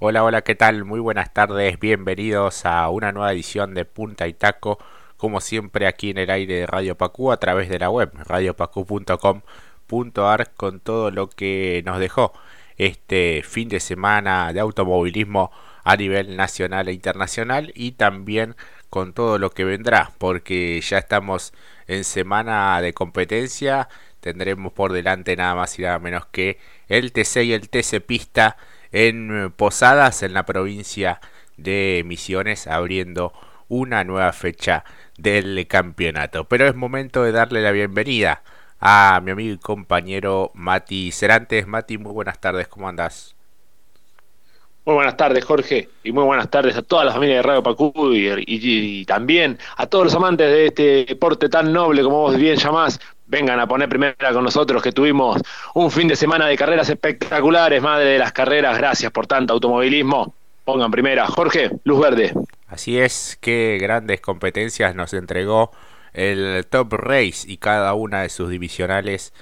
Hola, hola, ¿qué tal? Muy buenas tardes, bienvenidos a una nueva edición de Punta y Taco, como siempre aquí en el aire de Radio Pacú a través de la web radiopacu.com.ar con todo lo que nos dejó este fin de semana de automovilismo a nivel nacional e internacional y también con todo lo que vendrá, porque ya estamos en semana de competencia, tendremos por delante nada más y nada menos que el TC y el TC Pista en Posadas, en la provincia de Misiones, abriendo una nueva fecha del campeonato. Pero es momento de darle la bienvenida a mi amigo y compañero Mati Cerantes. Mati, muy buenas tardes, ¿cómo andas? Muy buenas tardes, Jorge, y muy buenas tardes a toda la familia de Radio Pacú y, también a todos los amantes de este deporte tan noble como vos bien llamás, vengan a poner primera con nosotros, que tuvimos un fin de semana de carreras espectaculares, madre de las carreras, gracias por tanto automovilismo. Pongan primera. Jorge, luz verde. Así es, qué grandes competencias nos entregó el Top Race y cada una de sus divisionales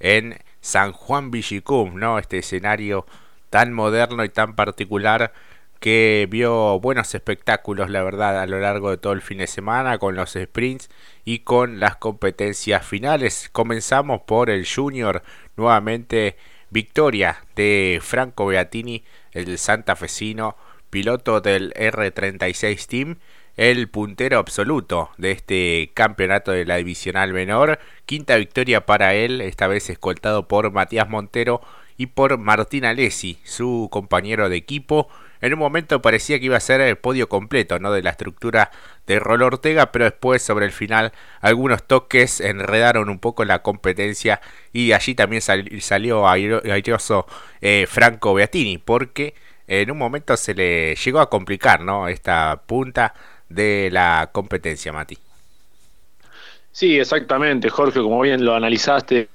en San Juan Villicum, ¿no? Este escenario tan moderno y tan particular que vio buenos espectáculos, la verdad, a lo largo de todo el fin de semana con los sprints y con las competencias finales. Comenzamos por el Junior, nuevamente victoria de Franco Beatini, el santafesino, piloto del R36 Team, el puntero absoluto de este campeonato de la divisional menor. Quinta victoria para él, esta vez escoltado por Matías Montero y por Martín Alessi, su compañero de equipo. En un momento parecía que iba a ser el podio completo, ¿no? De la estructura de Rol Ortega, pero después sobre el final algunos toques enredaron un poco la competencia y allí también salió airoso eh, Franco Beatini, porque en un momento se le llegó a complicar, ¿no? Esta punta de la competencia, Mati. Sí, exactamente, Jorge, como bien lo analizaste.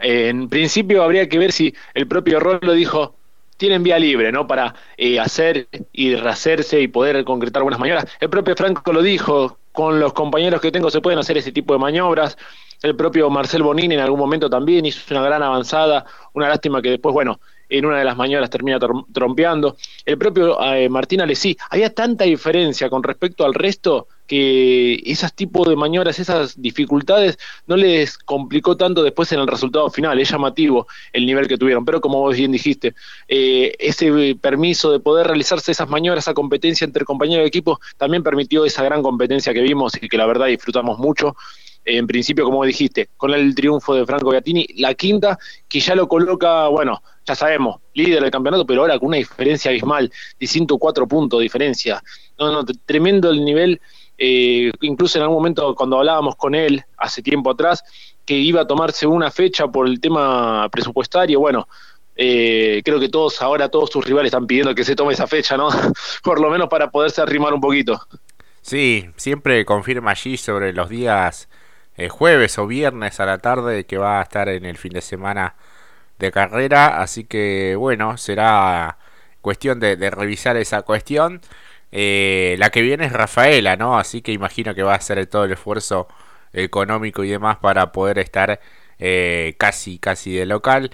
en principio habría que ver si el propio Rol lo dijo, tienen vía libre, ¿no? Para eh, hacer y rehacerse y poder concretar buenas maniobras. El propio Franco lo dijo, con los compañeros que tengo se pueden hacer ese tipo de maniobras. El propio Marcel Bonini en algún momento también hizo una gran avanzada. Una lástima que después, bueno, en una de las maniobras termina trompeando. El propio eh, Martín Alessi, había tanta diferencia con respecto al resto que esos tipos de maniobras, esas dificultades, no les complicó tanto después en el resultado final. Es llamativo el nivel que tuvieron. Pero como vos bien dijiste, eh, ese permiso de poder realizarse esas maniobras, esa competencia entre compañeros de equipo, también permitió esa gran competencia que vimos y que la verdad disfrutamos mucho en principio, como dijiste, con el triunfo de Franco Beatini, la quinta, que ya lo coloca, bueno, ya sabemos, líder del campeonato, pero ahora con una diferencia abismal de 104 puntos de diferencia. No, no, tremendo el nivel. Eh, incluso en algún momento cuando hablábamos con él hace tiempo atrás, que iba a tomarse una fecha por el tema presupuestario, bueno, eh, creo que todos ahora, todos sus rivales están pidiendo que se tome esa fecha, ¿no? por lo menos para poderse arrimar un poquito. Sí, siempre confirma allí sobre los días eh, jueves o viernes a la tarde que va a estar en el fin de semana de carrera. Así que bueno, será cuestión de, revisar esa cuestión. Eh, la que viene es Rafaela, ¿no? Así que imagino que va a hacer todo el esfuerzo económico y demás para poder estar eh, casi, casi de local.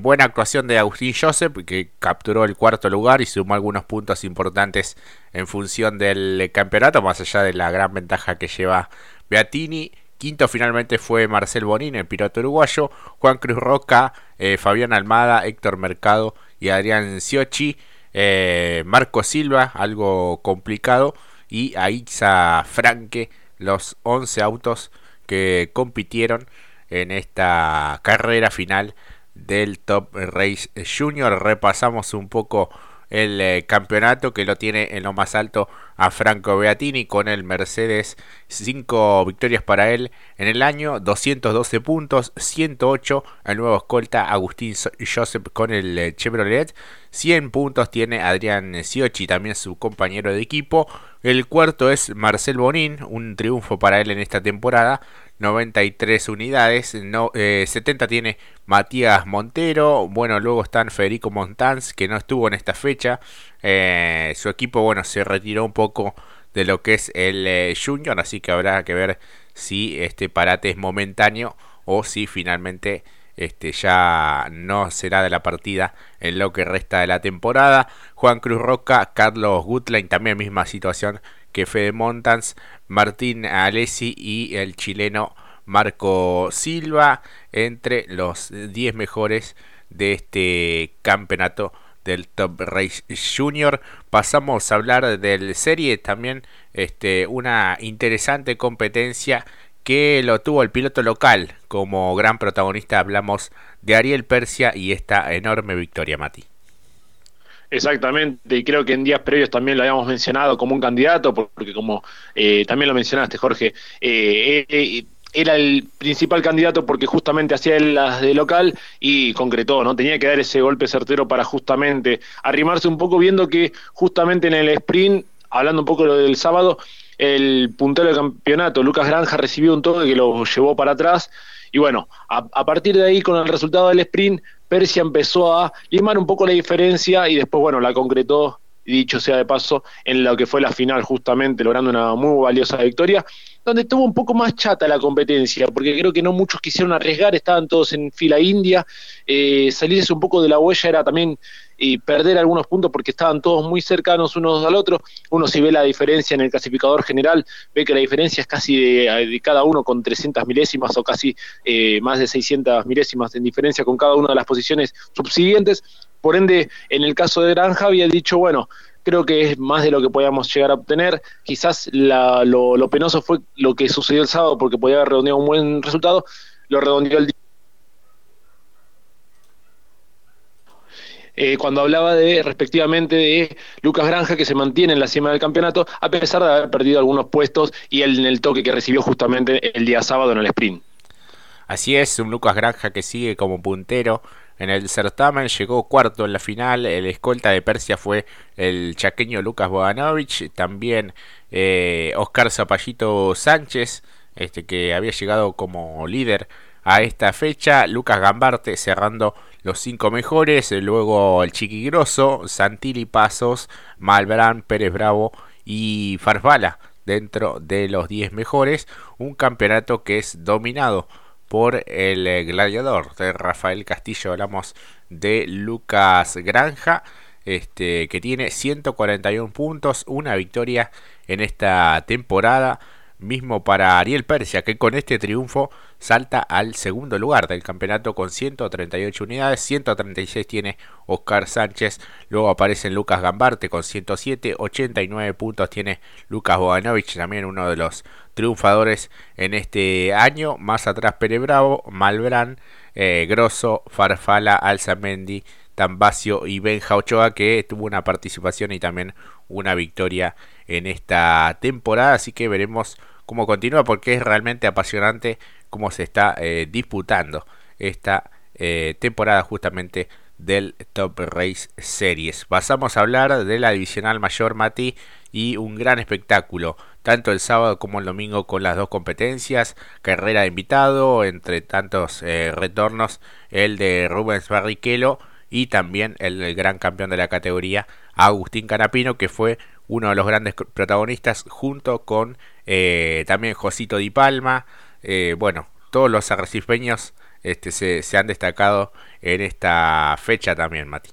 buena actuación de Agustín Joseph, que capturó el cuarto lugar y sumó algunos puntos importantes en función del campeonato, más allá de la gran ventaja que lleva Beatini. Quinto finalmente fue Marcel Bonín, el piloto uruguayo, Juan Cruz Roca, eh, Fabián Almada, Héctor Mercado y Adrián Siochi, eh, Marco Silva, algo complicado, y Aixa Franque, los 11 autos que compitieron en esta carrera final del Top Race Junior. Repasamos un poco el eh, campeonato que lo tiene en lo más alto a Franco Beatini con el Mercedes. 5 victorias para él en el año 212 puntos 108 el nuevo escolta Agustín Joseph con el eh, Chevrolet. 100 puntos tiene Adrián Siochi también su compañero de equipo. El cuarto es Marcel Bonin un triunfo para él en esta temporada 93 unidades, no, 70 eh, tiene Matías Montero, bueno, luego están Federico Montans, que no estuvo en esta fecha, eh, su equipo, bueno, se retiró un poco de lo que es el eh, Junior, así que habrá que ver si este parate es momentáneo o si finalmente este, ya no será de la partida en lo que resta de la temporada. Juan Cruz Roca, Carlos Gutlein, también misma situación que Fede Montans, Martín Alessi y el chileno Marco Silva entre los 10 mejores de este campeonato del Top Race Junior. Pasamos a hablar del serie también este una interesante competencia que lo tuvo el piloto local como gran protagonista hablamos de Ariel Persia y esta enorme victoria Mati. Exactamente, y creo que en días previos también lo habíamos mencionado como un candidato, porque como eh, también lo mencionaste, Jorge, eh, eh, era el principal candidato porque justamente hacía las de local y concretó, ¿no? Tenía que dar ese golpe certero para justamente arrimarse un poco, viendo que justamente en el sprint, hablando un poco del sábado, el puntero del campeonato, Lucas Granja, recibió un toque que lo llevó para atrás. Y bueno, a, a, partir de ahí, con el resultado del sprint, Persia empezó a limar un poco la diferencia y después, bueno, la concretó, dicho sea de paso, en lo que fue la final, justamente logrando una muy valiosa victoria donde estuvo un poco más chata la competencia, porque creo que no muchos quisieron arriesgar, estaban todos en fila india, eh, salirse un poco de la huella era también y perder algunos puntos porque estaban todos muy cercanos unos al otro. Uno si ve la diferencia en el clasificador general, ve que la diferencia es casi de, cada uno con 300 milésimas o casi eh, más de 600 milésimas en diferencia con cada una de las posiciones subsiguientes. Por ende, en el caso de Granja había dicho, bueno, creo que es más de lo que podíamos llegar a obtener. Quizás lo, penoso fue lo que sucedió el sábado porque podía haber redondeado un buen resultado, lo redondeó el eh, cuando hablaba de respectivamente de Lucas Granja que se mantiene en la cima del campeonato a pesar de haber perdido algunos puestos y el, en el toque que recibió justamente el día sábado en el sprint. Así es, un Lucas Granja que sigue como puntero en el certamen, llegó cuarto en la final, el escolta de Persia fue el chaqueño Lucas Boganovich, también eh, Oscar Zapallito Sánchez, este que había llegado como líder a esta fecha, Lucas Gambarte cerrando los cinco mejores, luego el Chiquigroso, Santilli Pasos, Malbrán, Pérez Bravo y Farfala dentro de los 10 mejores, un campeonato que es dominado por el eh, gladiador de Rafael Castillo. Hablamos de Lucas Granja, este, que tiene 141 puntos, una victoria en esta temporada. Mismo para Ariel Persia, que con este triunfo salta al segundo lugar del campeonato con 138 unidades, 136 tiene Oscar Sánchez, luego aparece Lucas Gambarte con 107, 89 puntos tiene Lucas Boganovich, también uno de los triunfadores en este año. Más atrás Pere Bravo, Malbrán, eh, Grosso, Farfala, Alzamendi, Tambacio y Benja Ochoa que tuvo una participación y también una victoria en esta temporada. Así que veremos cómo continúa porque es realmente apasionante cómo se está eh, disputando esta eh, temporada justamente del Top Race Series. Pasamos a hablar de la divisional mayor Mati y un gran espectáculo, tanto el sábado como el domingo con las dos competencias, carrera de invitado, entre tantos eh, retornos, el de Rubens Barrichello y también el, gran campeón de la categoría, Agustín Canapino, que fue uno de los grandes protagonistas junto con eh, también Josito Di Palma, eh, bueno, todos los arrecifeños este, se, se han destacado en esta fecha también, Mati.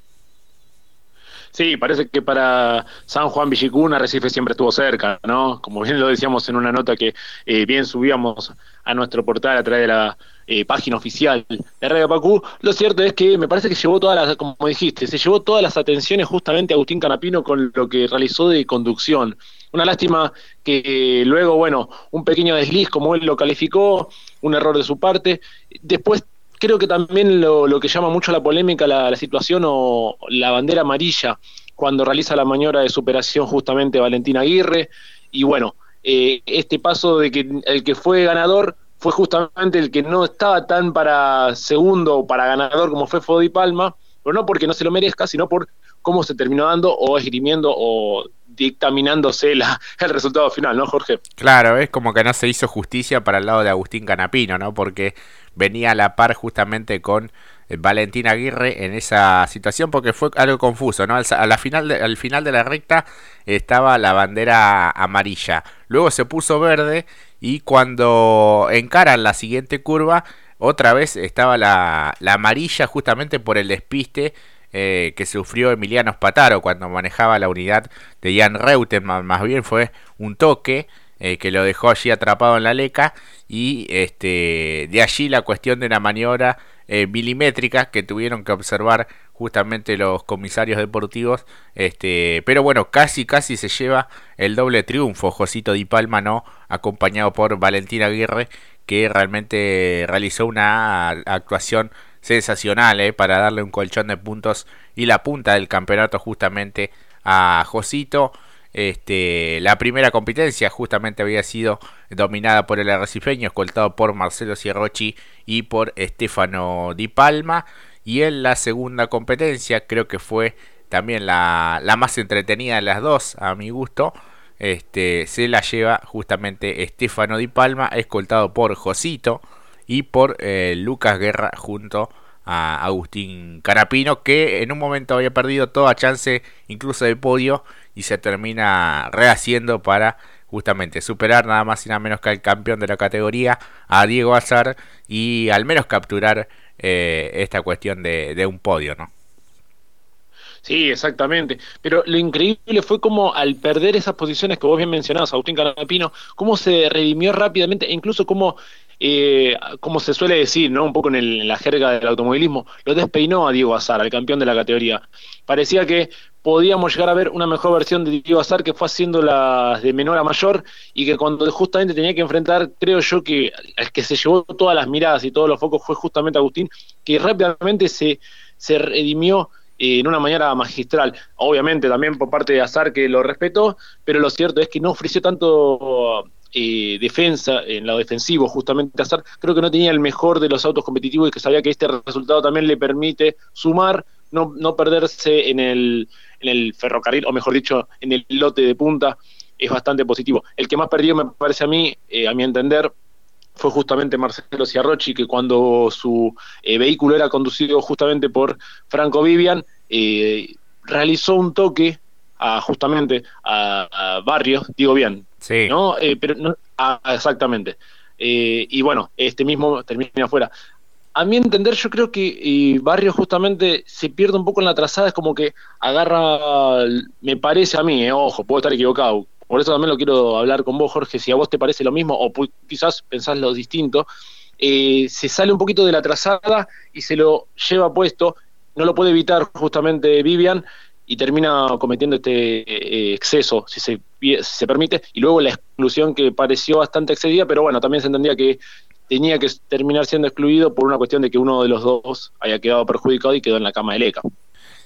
Sí, parece que para San Juan Villicuna Recife siempre estuvo cerca, ¿no? Como bien lo decíamos en una nota que eh, bien subíamos a nuestro portal a través de la eh, página oficial de Radio Pacú, lo cierto es que me parece que llevó todas las, como dijiste, se llevó todas las atenciones justamente a Agustín Canapino con lo que realizó de conducción. Una lástima que luego, bueno, un pequeño desliz, como él lo calificó, un error de su parte. Después creo que también lo, lo que llama mucho la polémica, la, situación o la bandera amarilla, cuando realiza la maniobra de superación justamente Valentín Aguirre. Y bueno, eh, este paso de que el que fue ganador fue justamente el que no estaba tan para segundo o para ganador como fue Fodi Palma, pero no porque no se lo merezca, sino por cómo se terminó dando o esgrimiendo o dictaminándose la, el resultado final, ¿no, Jorge? Claro, es como que no se hizo justicia para el lado de Agustín Canapino, ¿no? Porque venía a la par justamente con Valentín Aguirre en esa situación porque fue algo confuso, ¿no? Al, final de, al final de la recta estaba la bandera amarilla, luego se puso verde y cuando encaran la siguiente curva otra vez estaba la, la amarilla justamente por el despiste eh, que sufrió Emiliano Spataro cuando manejaba la unidad de Jan Reutemann, más bien fue un toque eh, que lo dejó allí atrapado en la leca y este, de allí la cuestión de una maniobra eh, milimétrica que tuvieron que observar justamente los comisarios deportivos este pero bueno casi casi se lleva el doble triunfo. Josito Di Palma no acompañado por Valentina Aguirre que realmente realizó una actuación sensacional eh, para darle un colchón de puntos y la punta del campeonato justamente a Josito. Este, la primera competencia justamente había sido dominada por el arrecifeño, escoltado por Marcelo Sierrochi y por Estefano Di Palma. Y en la segunda competencia, creo que fue también la, la más entretenida de las dos, a mi gusto, este, se la lleva justamente Estefano Di Palma, escoltado por Josito y por eh, Lucas Guerra junto a Agustín Carapino, que en un momento había perdido toda chance incluso de podio y se termina rehaciendo para justamente superar nada más y nada menos que al campeón de la categoría, a Diego Azar, y al menos capturar eh, esta cuestión de, un podio, ¿no? Sí, exactamente. Pero lo increíble fue como al perder esas posiciones que vos bien mencionabas, Agustín Carapino, cómo se redimió rápidamente, e incluso cómo eh, como se suele decir, ¿no? Un poco en, la jerga del automovilismo, lo despeinó a Diego Azar, al campeón de la categoría. Parecía que podíamos llegar a ver una mejor versión de Diego Azar que fue haciendo las de menor a mayor y que cuando justamente tenía que enfrentar, creo yo que el que se llevó todas las miradas y todos los focos fue justamente Agustín, que rápidamente se, se redimió eh, en una manera magistral. Obviamente también por parte de Azar que lo respetó, pero lo cierto es que no ofreció tanto eh, defensa, en lado defensivo, justamente Azar, creo que no tenía el mejor de los autos competitivos y que sabía que este resultado también le permite sumar, no, no perderse en el, en el ferrocarril, o mejor dicho, en el lote de punta, es bastante positivo. El que más perdió, me parece a mí, eh, a mi entender, fue justamente Marcelo Ciarrochi, que cuando su eh, vehículo era conducido justamente por Franco Vivian, realizó un toque a, justamente a Barrios, digo bien, Sí. ¿no? Eh, pero no, ah, exactamente. Eh, y bueno, este mismo termina afuera. A mi entender, yo creo que Barrio justamente se pierde un poco en la trazada, es como que agarra, me parece a mí, eh, ojo, puedo estar equivocado, por eso también lo quiero hablar con vos, Jorge, si a vos te parece lo mismo o quizás pensás lo distinto, se sale un poquito de la trazada y se lo lleva puesto, no lo puede evitar justamente Vivian, y termina cometiendo este eh, exceso, si se, se permite, y luego la exclusión que pareció bastante excedida, pero bueno, también se entendía que tenía que terminar siendo excluido por una cuestión de que uno de los dos haya quedado perjudicado y quedó en la cama de ECA.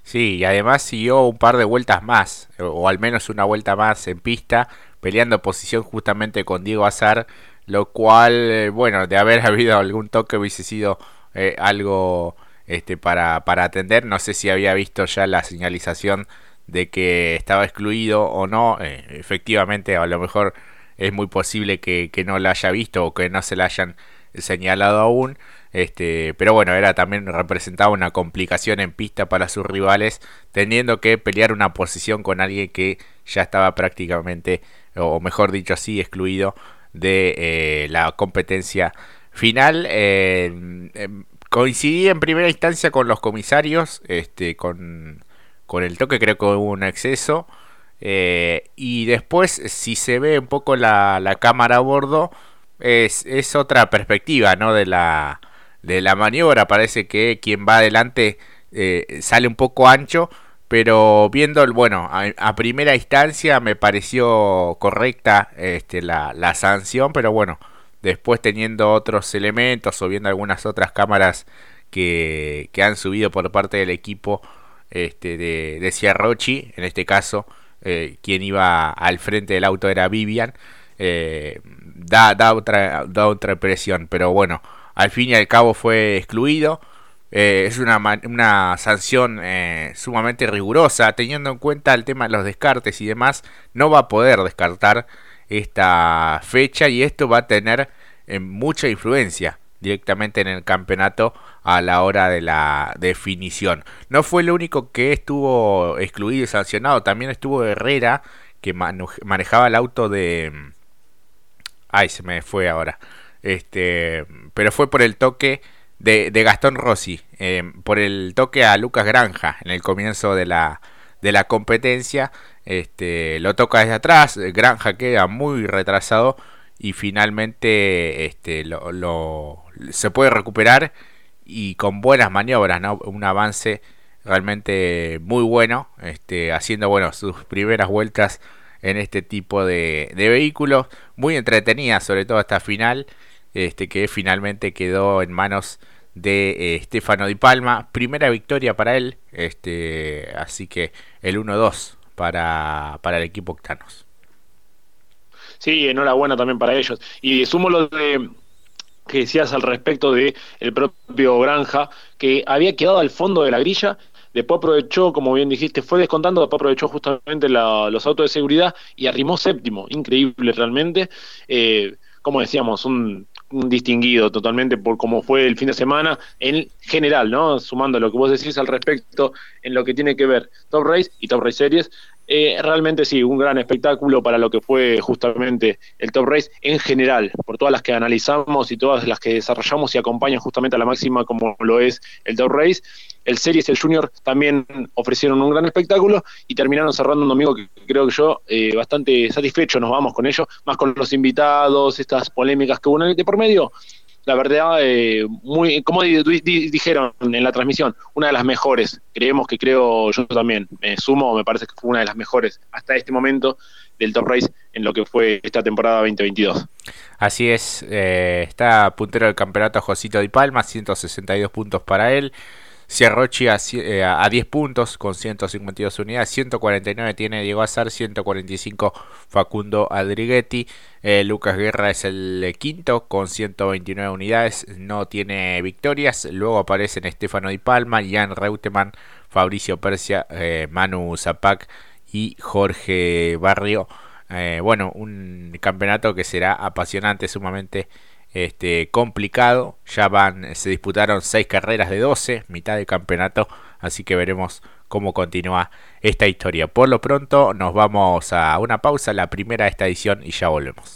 Sí, y además siguió un par de vueltas más, o al menos una vuelta más en pista, peleando posición justamente con Diego Azar, lo cual, eh, bueno, de haber habido algún toque hubiese sido eh, algo este, para, para atender. No sé si había visto ya la señalización de que estaba excluido o no. Eh, efectivamente, a lo mejor es muy posible que, no la haya visto o que no se la hayan señalado aún. Este, pero bueno, era también representaba una complicación en pista para sus rivales, teniendo que pelear una posición con alguien que ya estaba prácticamente, o mejor dicho así, excluido de eh, la competencia final. Eh, coincidí en primera instancia con los comisarios, este, con, con el toque creo que hubo un exceso. Eh, y después, si se ve un poco la, la cámara a bordo, es, es, otra perspectiva ¿no? de, la, de la maniobra. Parece que quien va adelante eh, sale un poco ancho, pero viendo, el, bueno, a, primera instancia me pareció correcta este, la, la sanción, pero bueno, después teniendo otros elementos o viendo algunas otras cámaras que, que han subido por parte del equipo este, de, de Ciarrochi, en este caso, eh, quien iba al frente del auto era Vivian, eh, da, da, otra, da otra impresión, pero bueno, al fin y al cabo fue excluido. Eh, es una, una sanción sumamente rigurosa, teniendo en cuenta el tema de los descartes y demás, no va a poder descartar esta fecha y esto va a tener mucha influencia directamente en el campeonato a la hora de la definición. No fue el único que estuvo excluido y sancionado, también estuvo Herrera que manejaba el auto de... Ay, se me fue ahora. este, pero fue por el toque de, Gastón Rossi, eh, por el toque a Lucas Granja en el comienzo de la, de la competencia. Este, lo toca desde atrás, Granja queda muy retrasado y finalmente este, lo, se puede recuperar y con buenas maniobras, ¿no? un avance realmente muy bueno, este, haciendo bueno sus primeras vueltas en este tipo de, de vehículos, muy entretenida sobre todo hasta final, este, que finalmente quedó en manos de eh, Stefano Di Palma, primera victoria para él, este, así que el 1-2 para, para el equipo Octanos. Sí, enhorabuena también para ellos. Y sumo lo de que decías al respecto de el propio Granja, que había quedado al fondo de la grilla, después aprovechó, como bien dijiste, fue descontando, después aprovechó justamente los autos de seguridad y arrimó séptimo, increíble realmente. Eh, como decíamos, un, distinguido totalmente por cómo fue el fin de semana en general, ¿no? Sumando lo que vos decís al respecto en lo que tiene que ver Top Race y Top Race Series, eh, realmente sí, un gran espectáculo para lo que fue justamente el Top Race en general, por todas las que analizamos y todas las que desarrollamos y acompañan justamente a la máxima como lo es el Top Race. El Series el Junior también ofrecieron un gran espectáculo y terminaron cerrando un domingo que creo que yo eh, bastante satisfecho nos vamos con ello, más con los invitados, estas polémicas que hubo de por medio la verdad, eh, muy, como dijeron en la transmisión, una de las mejores. Creemos que creo yo también. Me sumo, me parece que fue una de las mejores hasta este momento del Top Race en lo que fue esta temporada 2022. Así es, eh, está puntero del campeonato Josito Di Palma, 162 puntos para él. Sierrochi a, eh, a 10 puntos con 152 unidades, 149 tiene Diego Azar, 145 Facundo Adriguetti, eh, Lucas Guerra es el quinto con 129 unidades, no tiene victorias, luego aparecen Estefano Di Palma, Jan Reutemann, Fabricio Persia, eh, Manu Zapac y Jorge Barrio. bueno, un campeonato que será apasionante, sumamente este, complicado. Ya van, se disputaron 6 carreras de 12, mitad de campeonato, así que veremos cómo continúa esta historia. Por lo pronto nos vamos a una pausa, la primera de esta edición y ya volvemos.